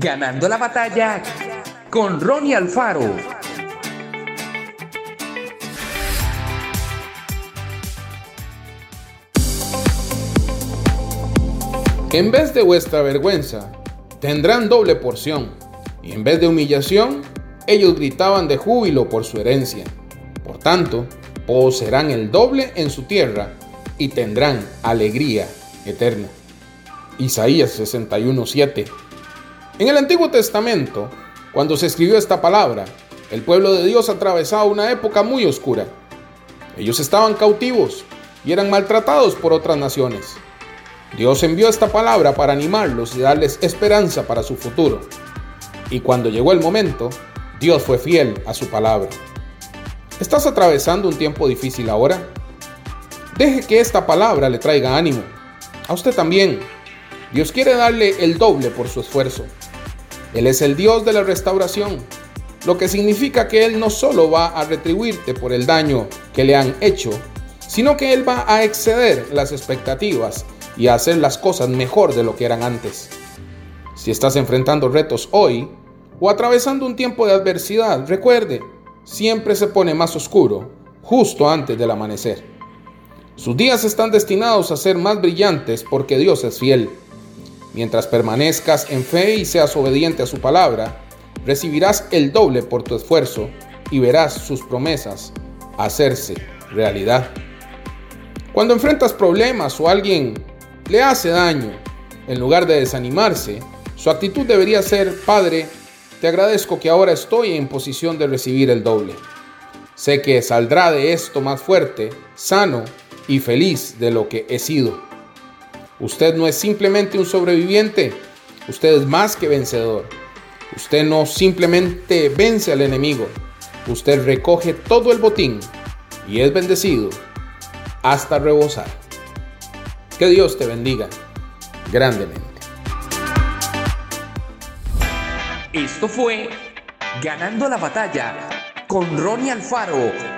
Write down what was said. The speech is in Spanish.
Ganando la batalla con Ronnie Alfaro. En vez de vuestra vergüenza, tendrán doble porción, y en vez de humillación, ellos gritaban de júbilo por su herencia. Por tanto, poseerán el doble en su tierra y tendrán alegría eterna. Isaías 61:7. En el Antiguo Testamento, cuando se escribió esta palabra, el pueblo de Dios atravesaba una época muy oscura. Ellos estaban cautivos y eran maltratados por otras naciones. Dios envió esta palabra para animarlos y darles esperanza para su futuro. Y cuando llegó el momento, Dios fue fiel a su palabra. ¿Estás atravesando un tiempo difícil ahora? Deje que esta palabra le traiga ánimo. A usted también. Dios quiere darle el doble por su esfuerzo. Él es el Dios de la restauración, lo que significa que Él no solo va a retribuirte por el daño que le han hecho, sino que Él va a exceder las expectativas y a hacer las cosas mejor de lo que eran antes. Si estás enfrentando retos hoy o atravesando un tiempo de adversidad, recuerde, siempre se pone más oscuro justo antes del amanecer. Sus días están destinados a ser más brillantes porque Dios es fiel. Mientras permanezcas en fe y seas obediente a su palabra, recibirás el doble por tu esfuerzo y verás sus promesas hacerse realidad. Cuando enfrentas problemas o alguien le hace daño, en lugar de desanimarse, su actitud debería ser, Padre, te agradezco que ahora estoy en posición de recibir el doble. Sé que saldrá de esto más fuerte, sano y feliz de lo que he sido. Usted no es simplemente un sobreviviente, usted es más que vencedor. Usted no simplemente vence al enemigo, usted recoge todo el botín y es bendecido hasta rebosar. Que Dios te bendiga grandemente. Esto fue Ganando la batalla con Ronnie Alfaro.